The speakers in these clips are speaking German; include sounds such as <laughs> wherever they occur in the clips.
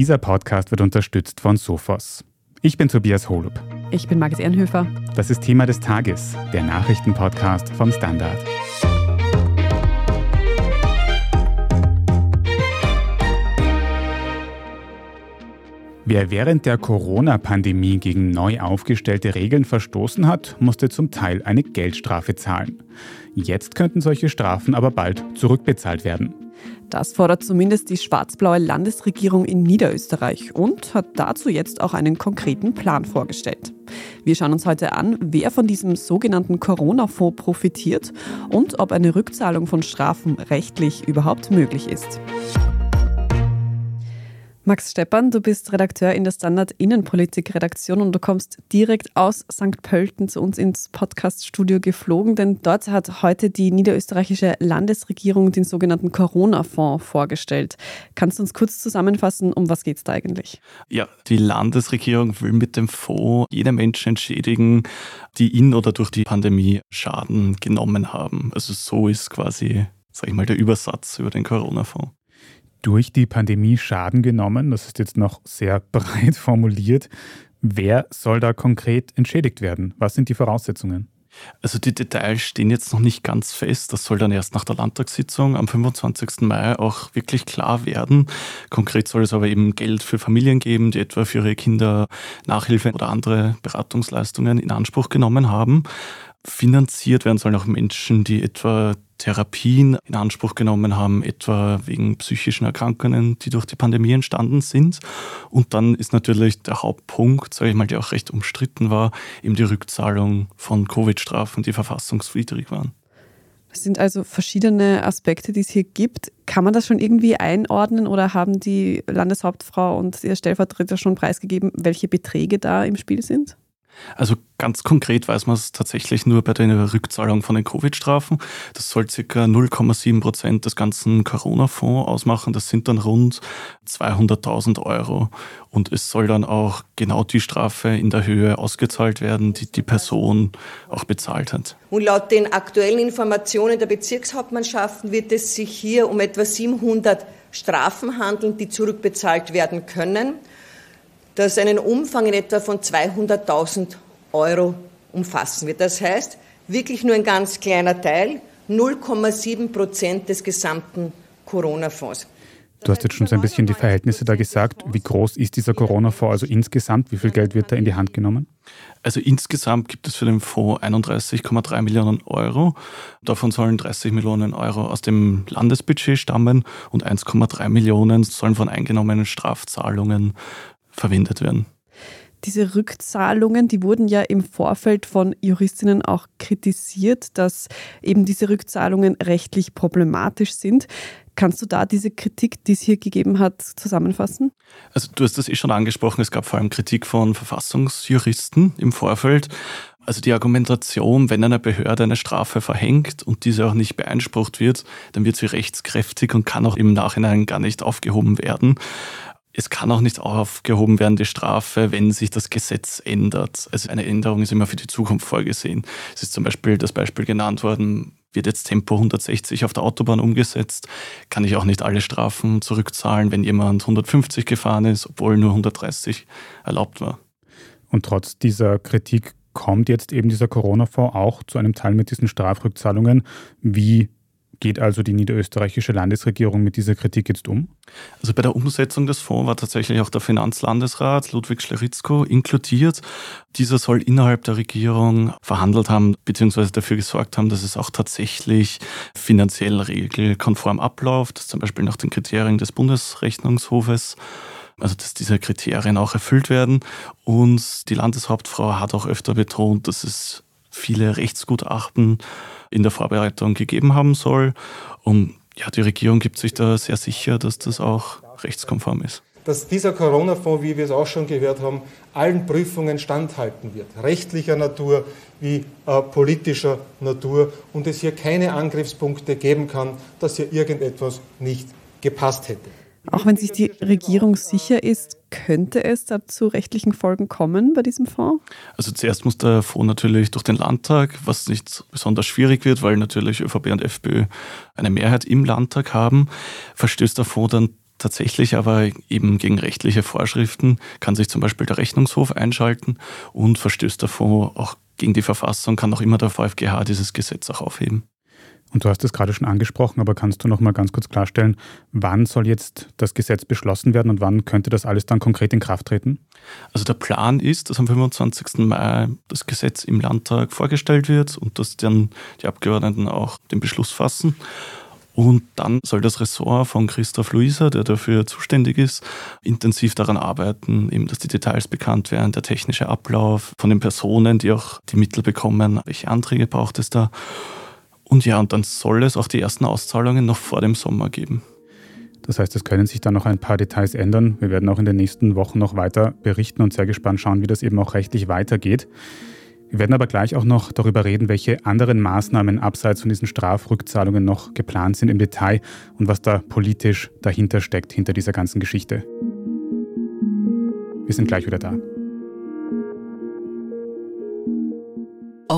Dieser Podcast wird unterstützt von Sophos. Ich bin Tobias Holub. Ich bin Margit Ehrenhöfer. Das ist Thema des Tages, der Nachrichtenpodcast vom Standard. Wer während der Corona-Pandemie gegen neu aufgestellte Regeln verstoßen hat, musste zum Teil eine Geldstrafe zahlen. Jetzt könnten solche Strafen aber bald zurückbezahlt werden. Das fordert zumindest die schwarz-blaue Landesregierung in Niederösterreich und hat dazu jetzt auch einen konkreten Plan vorgestellt. Wir schauen uns heute an, wer von diesem sogenannten Corona-Fonds profitiert und ob eine Rückzahlung von Strafen rechtlich überhaupt möglich ist. Max Steppern, du bist Redakteur in der Standard Innenpolitik-Redaktion und du kommst direkt aus St. Pölten zu uns ins Podcast-Studio geflogen, denn dort hat heute die niederösterreichische Landesregierung den sogenannten Corona-Fonds vorgestellt. Kannst du uns kurz zusammenfassen, um was geht es da eigentlich? Ja, die Landesregierung will mit dem Fonds jede Menschen entschädigen, die in oder durch die Pandemie Schaden genommen haben. Also so ist quasi, sag ich mal, der Übersatz über den Corona-Fonds durch die Pandemie Schaden genommen? Das ist jetzt noch sehr <laughs> breit formuliert. Wer soll da konkret entschädigt werden? Was sind die Voraussetzungen? Also die Details stehen jetzt noch nicht ganz fest. Das soll dann erst nach der Landtagssitzung am 25. Mai auch wirklich klar werden. Konkret soll es aber eben Geld für Familien geben, die etwa für ihre Kinder Nachhilfe oder andere Beratungsleistungen in Anspruch genommen haben. Finanziert werden sollen auch Menschen, die etwa Therapien in Anspruch genommen haben, etwa wegen psychischen Erkrankungen, die durch die Pandemie entstanden sind. Und dann ist natürlich der Hauptpunkt, sage ich mal, der auch recht umstritten war, eben die Rückzahlung von Covid-Strafen, die verfassungswidrig waren. Es sind also verschiedene Aspekte, die es hier gibt. Kann man das schon irgendwie einordnen oder haben die Landeshauptfrau und ihr Stellvertreter schon preisgegeben, welche Beträge da im Spiel sind? Also ganz konkret weiß man es tatsächlich nur bei der Rückzahlung von den Covid-Strafen. Das soll ca. 0,7 Prozent des ganzen Corona-Fonds ausmachen. Das sind dann rund 200.000 Euro. Und es soll dann auch genau die Strafe in der Höhe ausgezahlt werden, die die Person auch bezahlt hat. Und laut den aktuellen Informationen der Bezirkshauptmannschaften wird es sich hier um etwa 700 Strafen handeln, die zurückbezahlt werden können das einen Umfang in etwa von 200.000 Euro umfassen wird. Das heißt, wirklich nur ein ganz kleiner Teil, 0,7 Prozent des gesamten Corona-Fonds. Du hast jetzt schon so ein bisschen die Verhältnisse da gesagt. Wie groß ist dieser Corona-Fonds also insgesamt? Wie viel Geld wird da in die Hand genommen? Also insgesamt gibt es für den Fonds 31,3 Millionen Euro. Davon sollen 30 Millionen Euro aus dem Landesbudget stammen und 1,3 Millionen sollen von eingenommenen Strafzahlungen verwendet werden. Diese Rückzahlungen, die wurden ja im Vorfeld von Juristinnen auch kritisiert, dass eben diese Rückzahlungen rechtlich problematisch sind. Kannst du da diese Kritik, die es hier gegeben hat, zusammenfassen? Also du hast das eh schon angesprochen, es gab vor allem Kritik von Verfassungsjuristen im Vorfeld. Also die Argumentation, wenn eine Behörde eine Strafe verhängt und diese auch nicht beeinsprucht wird, dann wird sie rechtskräftig und kann auch im Nachhinein gar nicht aufgehoben werden es kann auch nicht aufgehoben werden, die Strafe, wenn sich das Gesetz ändert. Also eine Änderung ist immer für die Zukunft vorgesehen. Es ist zum Beispiel das Beispiel genannt worden, wird jetzt Tempo 160 auf der Autobahn umgesetzt, kann ich auch nicht alle Strafen zurückzahlen, wenn jemand 150 gefahren ist, obwohl nur 130 erlaubt war. Und trotz dieser Kritik kommt jetzt eben dieser Corona-Fonds auch zu einem Teil mit diesen Strafrückzahlungen. Wie geht also die niederösterreichische Landesregierung mit dieser Kritik jetzt um? Also bei der Umsetzung des Fonds war tatsächlich auch der Finanzlandesrat Ludwig Schleritzko inkludiert. Dieser soll innerhalb der Regierung verhandelt haben, beziehungsweise dafür gesorgt haben, dass es auch tatsächlich finanziell regelkonform abläuft, zum Beispiel nach den Kriterien des Bundesrechnungshofes also dass diese Kriterien auch erfüllt werden. Und die Landeshauptfrau hat auch öfter betont, dass es viele Rechtsgutachten in der Vorbereitung gegeben haben soll. Und ja, die Regierung gibt sich da sehr sicher, dass das auch rechtskonform ist. Dass dieser Corona-Fonds, wie wir es auch schon gehört haben, allen Prüfungen standhalten wird, rechtlicher Natur wie äh, politischer Natur, und es hier keine Angriffspunkte geben kann, dass hier irgendetwas nicht gepasst hätte. Auch wenn sich die Regierung sicher ist, könnte es da zu rechtlichen Folgen kommen bei diesem Fonds? Also zuerst muss der Fonds natürlich durch den Landtag, was nicht besonders schwierig wird, weil natürlich ÖVP und FPÖ eine Mehrheit im Landtag haben. Verstößt der Fonds dann Tatsächlich aber eben gegen rechtliche Vorschriften kann sich zum Beispiel der Rechnungshof einschalten und verstößt davor auch gegen die Verfassung, kann auch immer der VfGH dieses Gesetz auch aufheben. Und du hast es gerade schon angesprochen, aber kannst du noch mal ganz kurz klarstellen, wann soll jetzt das Gesetz beschlossen werden und wann könnte das alles dann konkret in Kraft treten? Also der Plan ist, dass am 25. Mai das Gesetz im Landtag vorgestellt wird und dass dann die Abgeordneten auch den Beschluss fassen. Und dann soll das Ressort von Christoph Luiser, der dafür zuständig ist, intensiv daran arbeiten, eben, dass die Details bekannt werden, der technische Ablauf von den Personen, die auch die Mittel bekommen, welche Anträge braucht es da. Und ja, und dann soll es auch die ersten Auszahlungen noch vor dem Sommer geben. Das heißt, es können sich dann noch ein paar Details ändern. Wir werden auch in den nächsten Wochen noch weiter berichten und sehr gespannt schauen, wie das eben auch rechtlich weitergeht. Wir werden aber gleich auch noch darüber reden, welche anderen Maßnahmen abseits von diesen Strafrückzahlungen noch geplant sind im Detail und was da politisch dahinter steckt, hinter dieser ganzen Geschichte. Wir sind gleich wieder da.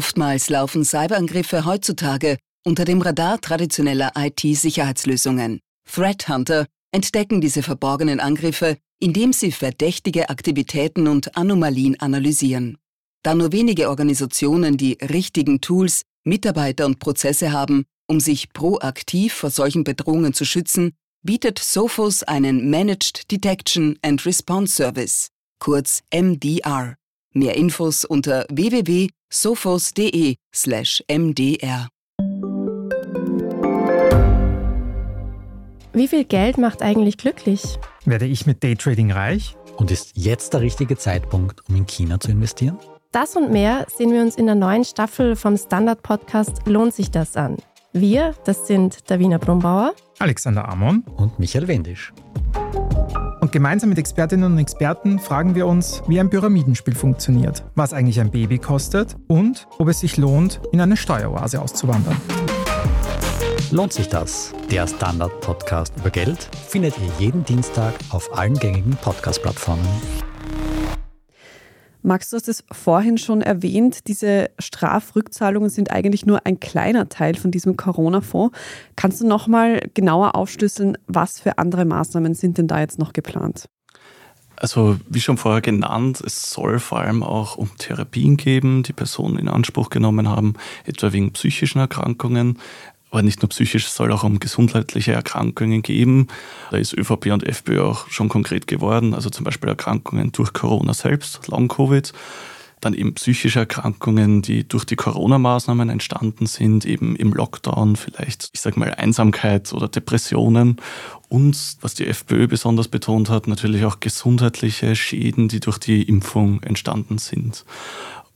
Oftmals laufen Cyberangriffe heutzutage unter dem Radar traditioneller IT-Sicherheitslösungen. Threat Hunter entdecken diese verborgenen Angriffe, indem sie verdächtige Aktivitäten und Anomalien analysieren. Da nur wenige Organisationen die richtigen Tools, Mitarbeiter und Prozesse haben, um sich proaktiv vor solchen Bedrohungen zu schützen, bietet Sophos einen Managed Detection and Response Service, kurz MDR. Mehr Infos unter www.sophos.de/mdr. Wie viel Geld macht eigentlich glücklich? Werde ich mit Daytrading reich? Und ist jetzt der richtige Zeitpunkt, um in China zu investieren? Das und mehr sehen wir uns in der neuen Staffel vom Standard-Podcast Lohnt sich das an? Wir, das sind Davina Brumbauer, Alexander Amon und Michael Wendisch. Gemeinsam mit Expertinnen und Experten fragen wir uns, wie ein Pyramidenspiel funktioniert, was eigentlich ein Baby kostet und ob es sich lohnt, in eine Steueroase auszuwandern. Lohnt sich das? Der Standard-Podcast über Geld findet ihr jeden Dienstag auf allen gängigen Podcast-Plattformen. Max, du hast es vorhin schon erwähnt, diese Strafrückzahlungen sind eigentlich nur ein kleiner Teil von diesem Corona-Fonds. Kannst du noch mal genauer aufschlüsseln, was für andere Maßnahmen sind denn da jetzt noch geplant? Also wie schon vorher genannt, es soll vor allem auch um Therapien geben, die Personen in Anspruch genommen haben, etwa wegen psychischen Erkrankungen aber nicht nur psychisch, es soll auch um gesundheitliche Erkrankungen geben. Da ist ÖVP und FPÖ auch schon konkret geworden, also zum Beispiel Erkrankungen durch Corona selbst, Long-Covid. Dann eben psychische Erkrankungen, die durch die Corona-Maßnahmen entstanden sind, eben im Lockdown, vielleicht, ich sag mal, Einsamkeit oder Depressionen. Und was die FPÖ besonders betont hat, natürlich auch gesundheitliche Schäden, die durch die Impfung entstanden sind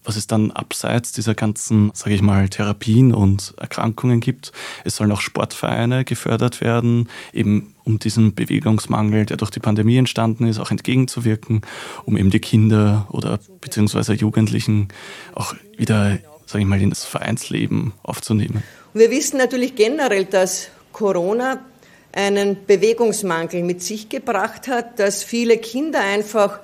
was es dann abseits dieser ganzen, sage ich mal, Therapien und Erkrankungen gibt. Es sollen auch Sportvereine gefördert werden, eben um diesem Bewegungsmangel, der durch die Pandemie entstanden ist, auch entgegenzuwirken, um eben die Kinder oder beziehungsweise Jugendlichen auch wieder, sage ich mal, ins Vereinsleben aufzunehmen. Wir wissen natürlich generell, dass Corona einen Bewegungsmangel mit sich gebracht hat, dass viele Kinder einfach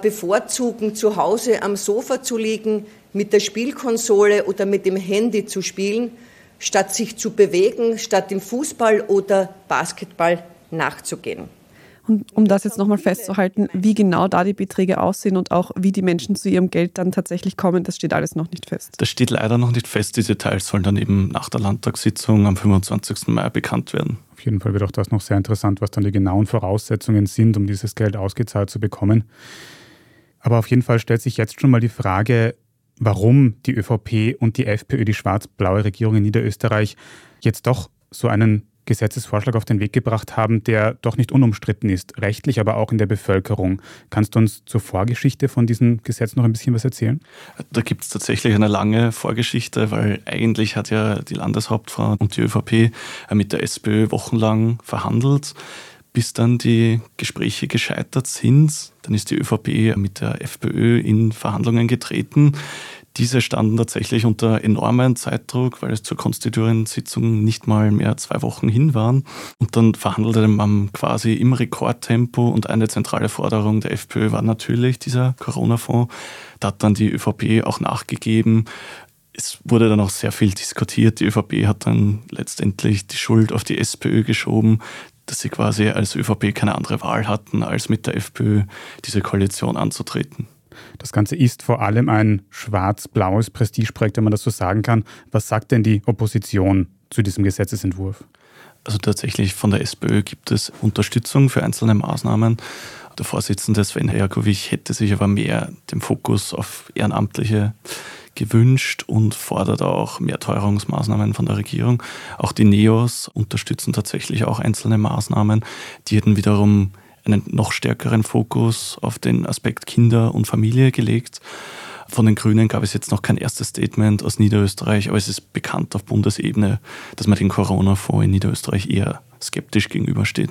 bevorzugen, zu Hause am Sofa zu liegen, mit der Spielkonsole oder mit dem Handy zu spielen, statt sich zu bewegen, statt im Fußball oder Basketball nachzugehen. Und um das jetzt nochmal festzuhalten, wie genau da die Beträge aussehen und auch wie die Menschen zu ihrem Geld dann tatsächlich kommen, das steht alles noch nicht fest. Das steht leider noch nicht fest. Die Details sollen dann eben nach der Landtagssitzung am 25. Mai bekannt werden. Auf jeden Fall wird auch das noch sehr interessant, was dann die genauen Voraussetzungen sind, um dieses Geld ausgezahlt zu bekommen. Aber auf jeden Fall stellt sich jetzt schon mal die Frage, warum die ÖVP und die FPÖ, die schwarz-blaue Regierung in Niederösterreich, jetzt doch so einen Gesetzesvorschlag auf den Weg gebracht haben, der doch nicht unumstritten ist, rechtlich, aber auch in der Bevölkerung. Kannst du uns zur Vorgeschichte von diesem Gesetz noch ein bisschen was erzählen? Da gibt es tatsächlich eine lange Vorgeschichte, weil eigentlich hat ja die Landeshauptfrau und die ÖVP mit der SPÖ wochenlang verhandelt bis dann die Gespräche gescheitert sind. Dann ist die ÖVP mit der FPÖ in Verhandlungen getreten. Diese standen tatsächlich unter enormem Zeitdruck, weil es zur konstituierenden Sitzung nicht mal mehr zwei Wochen hin waren. Und dann verhandelte man quasi im Rekordtempo und eine zentrale Forderung der FPÖ war natürlich dieser Corona-Fonds. Da hat dann die ÖVP auch nachgegeben es wurde dann auch sehr viel diskutiert. Die ÖVP hat dann letztendlich die Schuld auf die SPÖ geschoben dass sie quasi als ÖVP keine andere Wahl hatten, als mit der FPÖ diese Koalition anzutreten. Das Ganze ist vor allem ein schwarz-blaues Prestigeprojekt, wenn man das so sagen kann. Was sagt denn die Opposition zu diesem Gesetzesentwurf? Also tatsächlich von der SPÖ gibt es Unterstützung für einzelne Maßnahmen. Der Vorsitzende Sven Herkovic hätte sich aber mehr den Fokus auf Ehrenamtliche gewünscht und fordert auch mehr Teuerungsmaßnahmen von der Regierung. Auch die Neos unterstützen tatsächlich auch einzelne Maßnahmen. Die hätten wiederum einen noch stärkeren Fokus auf den Aspekt Kinder und Familie gelegt. Von den Grünen gab es jetzt noch kein erstes Statement aus Niederösterreich, aber es ist bekannt auf Bundesebene, dass man den Corona-Fonds in Niederösterreich eher skeptisch gegenübersteht.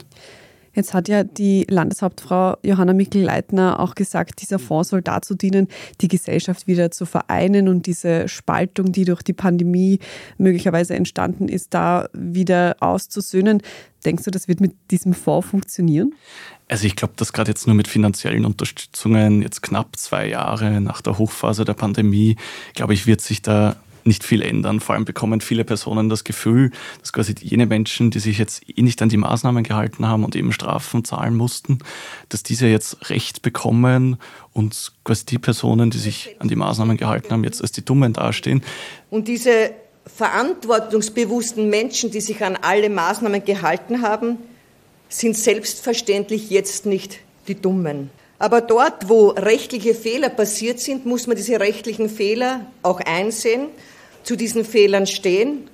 Jetzt hat ja die Landeshauptfrau Johanna Mikl-Leitner auch gesagt, dieser Fonds soll dazu dienen, die Gesellschaft wieder zu vereinen und diese Spaltung, die durch die Pandemie möglicherweise entstanden ist, da wieder auszusöhnen. Denkst du, das wird mit diesem Fonds funktionieren? Also ich glaube, dass gerade jetzt nur mit finanziellen Unterstützungen, jetzt knapp zwei Jahre nach der Hochphase der Pandemie, glaube ich, wird sich da nicht viel ändern. Vor allem bekommen viele Personen das Gefühl, dass quasi jene Menschen, die sich jetzt eh nicht an die Maßnahmen gehalten haben und eben Strafen zahlen mussten, dass diese jetzt Recht bekommen und quasi die Personen, die sich an die Maßnahmen gehalten haben, jetzt als die Dummen dastehen. Und diese verantwortungsbewussten Menschen, die sich an alle Maßnahmen gehalten haben, sind selbstverständlich jetzt nicht die Dummen. Aber dort, wo rechtliche Fehler passiert sind, muss man diese rechtlichen Fehler auch einsehen zu diesen Fehlern stehen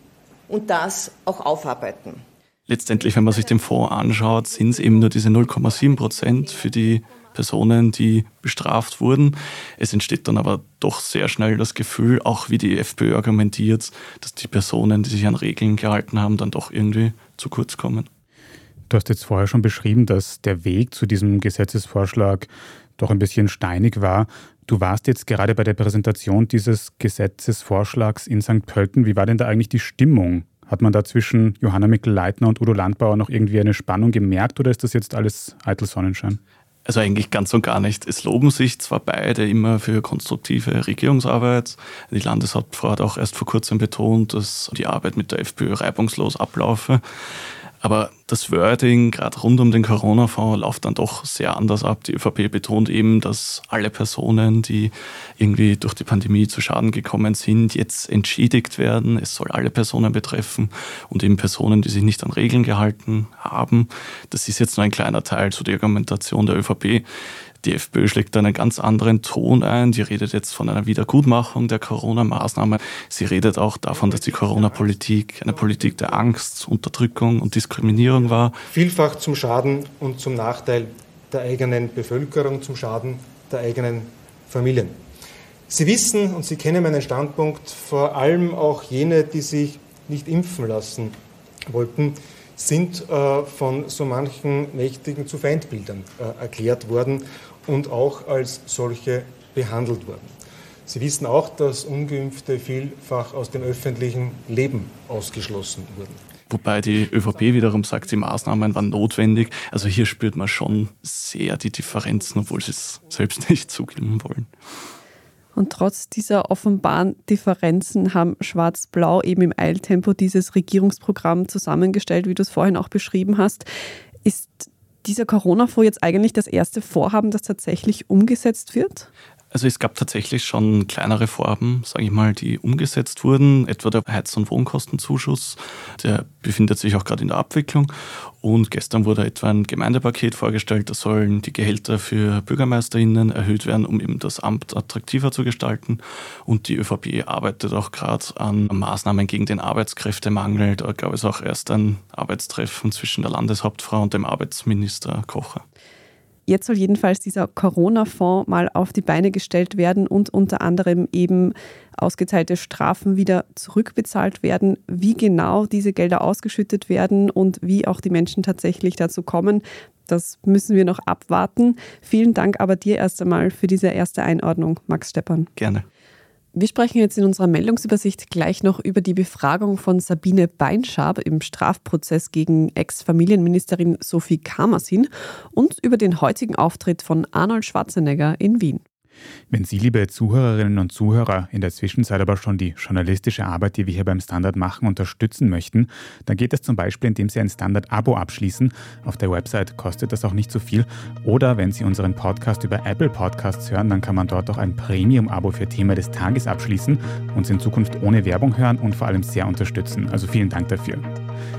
und das auch aufarbeiten. Letztendlich, wenn man sich den Fonds anschaut, sind es eben nur diese 0,7 Prozent für die Personen, die bestraft wurden. Es entsteht dann aber doch sehr schnell das Gefühl, auch wie die FPÖ argumentiert, dass die Personen, die sich an Regeln gehalten haben, dann doch irgendwie zu kurz kommen. Du hast jetzt vorher schon beschrieben, dass der Weg zu diesem Gesetzesvorschlag doch ein bisschen steinig war. Du warst jetzt gerade bei der Präsentation dieses Gesetzesvorschlags in St. Pölten. Wie war denn da eigentlich die Stimmung? Hat man da zwischen Johanna Mikl-Leitner und Udo Landbauer noch irgendwie eine Spannung gemerkt oder ist das jetzt alles eitel Sonnenschein? Also eigentlich ganz und gar nicht. Es loben sich zwar beide immer für konstruktive Regierungsarbeit. Die Landeshauptfrau hat auch erst vor kurzem betont, dass die Arbeit mit der FPÖ reibungslos ablaufe. Aber das Wording, gerade rund um den Corona-Fonds, läuft dann doch sehr anders ab. Die ÖVP betont eben, dass alle Personen, die irgendwie durch die Pandemie zu Schaden gekommen sind, jetzt entschädigt werden. Es soll alle Personen betreffen und eben Personen, die sich nicht an Regeln gehalten haben. Das ist jetzt nur ein kleiner Teil zu der Argumentation der ÖVP. Die FPÖ schlägt einen ganz anderen Ton ein. Die redet jetzt von einer Wiedergutmachung der Corona-Maßnahme. Sie redet auch davon, dass die Corona-Politik eine Politik der Angst, Unterdrückung und Diskriminierung war. Vielfach zum Schaden und zum Nachteil der eigenen Bevölkerung, zum Schaden der eigenen Familien. Sie wissen und Sie kennen meinen Standpunkt, vor allem auch jene, die sich nicht impfen lassen wollten, sind äh, von so manchen Mächtigen zu Feindbildern äh, erklärt worden und auch als solche behandelt worden. Sie wissen auch, dass ungeimpfte vielfach aus dem öffentlichen Leben ausgeschlossen wurden. Wobei die ÖVP wiederum sagt, die Maßnahmen waren notwendig. Also hier spürt man schon sehr die Differenzen, obwohl sie es selbst <laughs> nicht zugeben wollen. Und trotz dieser offenbaren Differenzen haben Schwarz-Blau eben im Eiltempo dieses Regierungsprogramm zusammengestellt, wie du es vorhin auch beschrieben hast. Ist dieser Corona-Fonds jetzt eigentlich das erste Vorhaben, das tatsächlich umgesetzt wird? Also es gab tatsächlich schon kleinere Vorhaben, sage ich mal, die umgesetzt wurden, etwa der Heiz- und Wohnkostenzuschuss, der befindet sich auch gerade in der Abwicklung. Und gestern wurde etwa ein Gemeindepaket vorgestellt, da sollen die Gehälter für BürgermeisterInnen erhöht werden, um eben das Amt attraktiver zu gestalten. Und die ÖVP arbeitet auch gerade an Maßnahmen gegen den Arbeitskräftemangel. Da gab es auch erst ein Arbeitstreffen zwischen der Landeshauptfrau und dem Arbeitsminister Kocher. Jetzt soll jedenfalls dieser Corona-Fonds mal auf die Beine gestellt werden und unter anderem eben ausgeteilte Strafen wieder zurückbezahlt werden. Wie genau diese Gelder ausgeschüttet werden und wie auch die Menschen tatsächlich dazu kommen, das müssen wir noch abwarten. Vielen Dank aber dir erst einmal für diese erste Einordnung, Max Steppern. Gerne. Wir sprechen jetzt in unserer Meldungsübersicht gleich noch über die Befragung von Sabine Beinschab im Strafprozess gegen Ex-Familienministerin Sophie Kamersin und über den heutigen Auftritt von Arnold Schwarzenegger in Wien. Wenn Sie, liebe Zuhörerinnen und Zuhörer, in der Zwischenzeit aber schon die journalistische Arbeit, die wir hier beim Standard machen, unterstützen möchten, dann geht es zum Beispiel, indem Sie ein Standard-Abo abschließen. Auf der Website kostet das auch nicht so viel. Oder wenn Sie unseren Podcast über Apple Podcasts hören, dann kann man dort auch ein Premium-Abo für Thema des Tages abschließen, uns in Zukunft ohne Werbung hören und vor allem sehr unterstützen. Also vielen Dank dafür.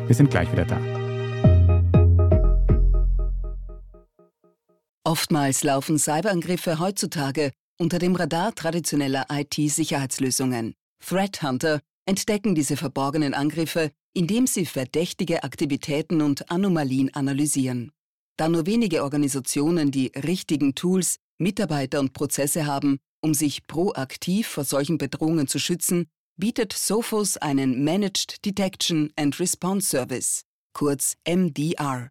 Wir sind gleich wieder da. Oftmals laufen Cyberangriffe heutzutage unter dem Radar traditioneller IT-Sicherheitslösungen. Threat Hunter entdecken diese verborgenen Angriffe, indem sie verdächtige Aktivitäten und Anomalien analysieren. Da nur wenige Organisationen die richtigen Tools, Mitarbeiter und Prozesse haben, um sich proaktiv vor solchen Bedrohungen zu schützen, bietet Sophos einen Managed Detection and Response Service, kurz MDR.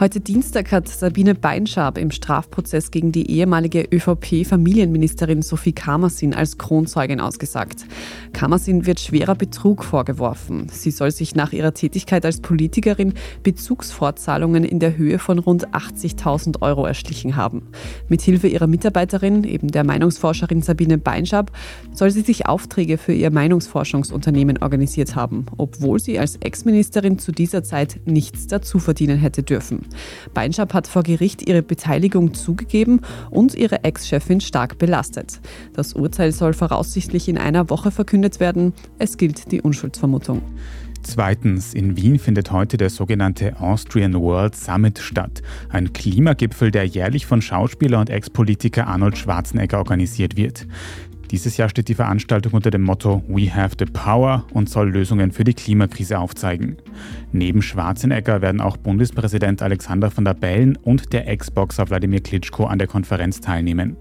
Heute Dienstag hat Sabine Beinschab im Strafprozess gegen die ehemalige ÖVP-Familienministerin Sophie Kamersin als Kronzeugin ausgesagt. Kamersin wird schwerer Betrug vorgeworfen. Sie soll sich nach ihrer Tätigkeit als Politikerin Bezugsfortzahlungen in der Höhe von rund 80.000 Euro erschlichen haben. Mithilfe ihrer Mitarbeiterin, eben der Meinungsforscherin Sabine Beinschab, soll sie sich Aufträge für ihr Meinungsforschungsunternehmen organisiert haben, obwohl sie als Ex-Ministerin zu dieser Zeit nichts dazu verdienen hätte dürfen. Beinschab hat vor Gericht ihre Beteiligung zugegeben und ihre Ex-Chefin stark belastet. Das Urteil soll voraussichtlich in einer Woche verkündet werden. Es gilt die Unschuldsvermutung. Zweitens, in Wien findet heute der sogenannte Austrian World Summit statt. Ein Klimagipfel, der jährlich von Schauspieler und Ex-Politiker Arnold Schwarzenegger organisiert wird. Dieses Jahr steht die Veranstaltung unter dem Motto We have the power und soll Lösungen für die Klimakrise aufzeigen. Neben Schwarzenegger werden auch Bundespräsident Alexander von der Bellen und der Ex-Boxer Wladimir Klitschko an der Konferenz teilnehmen.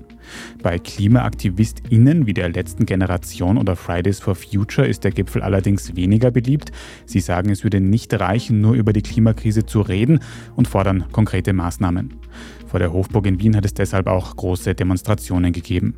Bei KlimaaktivistInnen wie der letzten Generation oder Fridays for Future ist der Gipfel allerdings weniger beliebt. Sie sagen, es würde nicht reichen, nur über die Klimakrise zu reden und fordern konkrete Maßnahmen. Vor der Hofburg in Wien hat es deshalb auch große Demonstrationen gegeben.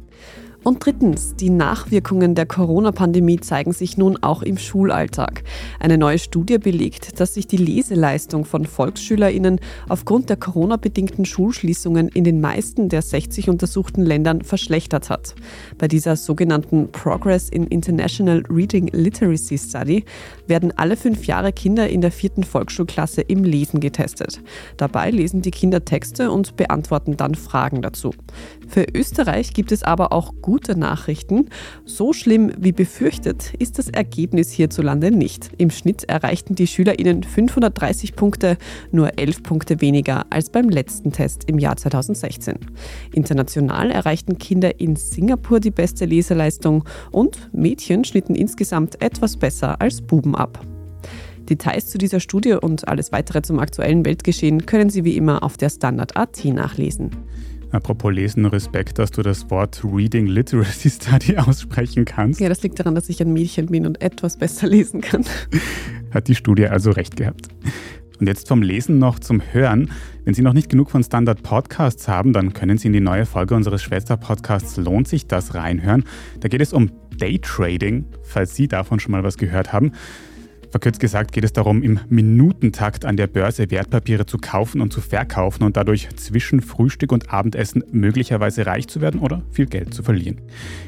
Und drittens, die Nachwirkungen der Corona-Pandemie zeigen sich nun auch im Schulalltag. Eine neue Studie belegt, dass sich die Leseleistung von VolksschülerInnen aufgrund der Corona-bedingten Schulschließungen in den meisten der 60 untersuchten Ländern verschlechtert hat. Bei dieser sogenannten Progress in International Reading Literacy Study werden alle fünf Jahre Kinder in der vierten Volksschulklasse im Lesen getestet. Dabei lesen die Kinder Texte und beantworten dann Fragen dazu. Für Österreich gibt es aber auch gute Nachrichten. So schlimm wie befürchtet ist das Ergebnis hierzulande nicht. Im Schnitt erreichten die SchülerInnen 530 Punkte, nur 11 Punkte weniger als beim letzten Test im Jahr 2016. International erreichten Kinder in Singapur die beste Leseleistung und Mädchen schnitten insgesamt etwas besser als Buben ab. Details zu dieser Studie und alles weitere zum aktuellen Weltgeschehen können Sie wie immer auf der Standard.at nachlesen. Apropos Lesen, Respekt, dass du das Wort Reading Literacy Study <laughs> aussprechen kannst. Ja, das liegt daran, dass ich ein Mädchen bin und etwas besser lesen kann. <laughs> Hat die Studie also recht gehabt. Und jetzt vom Lesen noch zum Hören. Wenn Sie noch nicht genug von Standard Podcasts haben, dann können Sie in die neue Folge unseres Schwester-Podcasts Lohnt sich das reinhören. Da geht es um Daytrading, falls Sie davon schon mal was gehört haben. Verkürzt gesagt geht es darum, im Minutentakt an der Börse Wertpapiere zu kaufen und zu verkaufen und dadurch zwischen Frühstück und Abendessen möglicherweise reich zu werden oder viel Geld zu verlieren.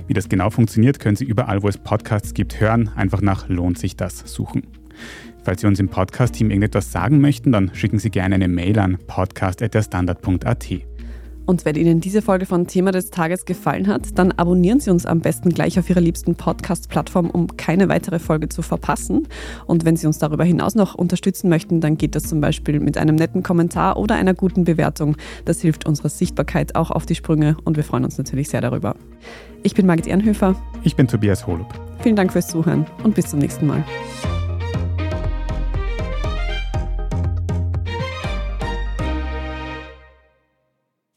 Wie das genau funktioniert, können Sie überall, wo es Podcasts gibt, hören. Einfach nach Lohnt sich das suchen. Falls Sie uns im Podcast-Team irgendetwas sagen möchten, dann schicken Sie gerne eine Mail an podcast.derstandard.at. Und wenn Ihnen diese Folge von Thema des Tages gefallen hat, dann abonnieren Sie uns am besten gleich auf Ihrer liebsten Podcast-Plattform, um keine weitere Folge zu verpassen. Und wenn Sie uns darüber hinaus noch unterstützen möchten, dann geht das zum Beispiel mit einem netten Kommentar oder einer guten Bewertung. Das hilft unserer Sichtbarkeit auch auf die Sprünge und wir freuen uns natürlich sehr darüber. Ich bin Margit Ehrenhöfer. Ich bin Tobias Holub. Vielen Dank fürs Zuhören und bis zum nächsten Mal.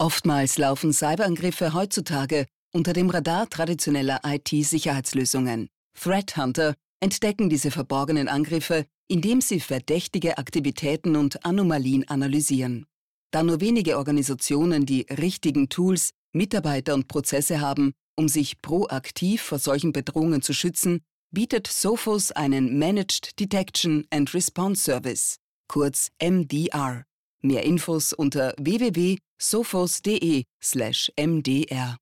Oftmals laufen Cyberangriffe heutzutage unter dem Radar traditioneller IT-Sicherheitslösungen. Threat Hunter entdecken diese verborgenen Angriffe, indem sie verdächtige Aktivitäten und Anomalien analysieren. Da nur wenige Organisationen die richtigen Tools, Mitarbeiter und Prozesse haben, um sich proaktiv vor solchen Bedrohungen zu schützen, bietet Sophos einen Managed Detection and Response Service, kurz MDR. Mehr Infos unter www.sophos.de/mdr.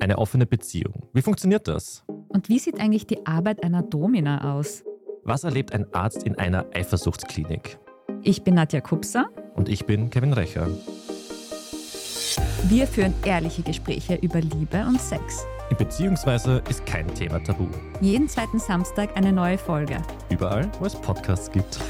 Eine offene Beziehung. Wie funktioniert das? Und wie sieht eigentlich die Arbeit einer Domina aus? Was erlebt ein Arzt in einer Eifersuchtsklinik? Ich bin Nadja Kupser. Und ich bin Kevin Recher. Wir führen ehrliche Gespräche über Liebe und Sex. Beziehungsweise ist kein Thema tabu. Jeden zweiten Samstag eine neue Folge. Überall, wo es Podcasts gibt.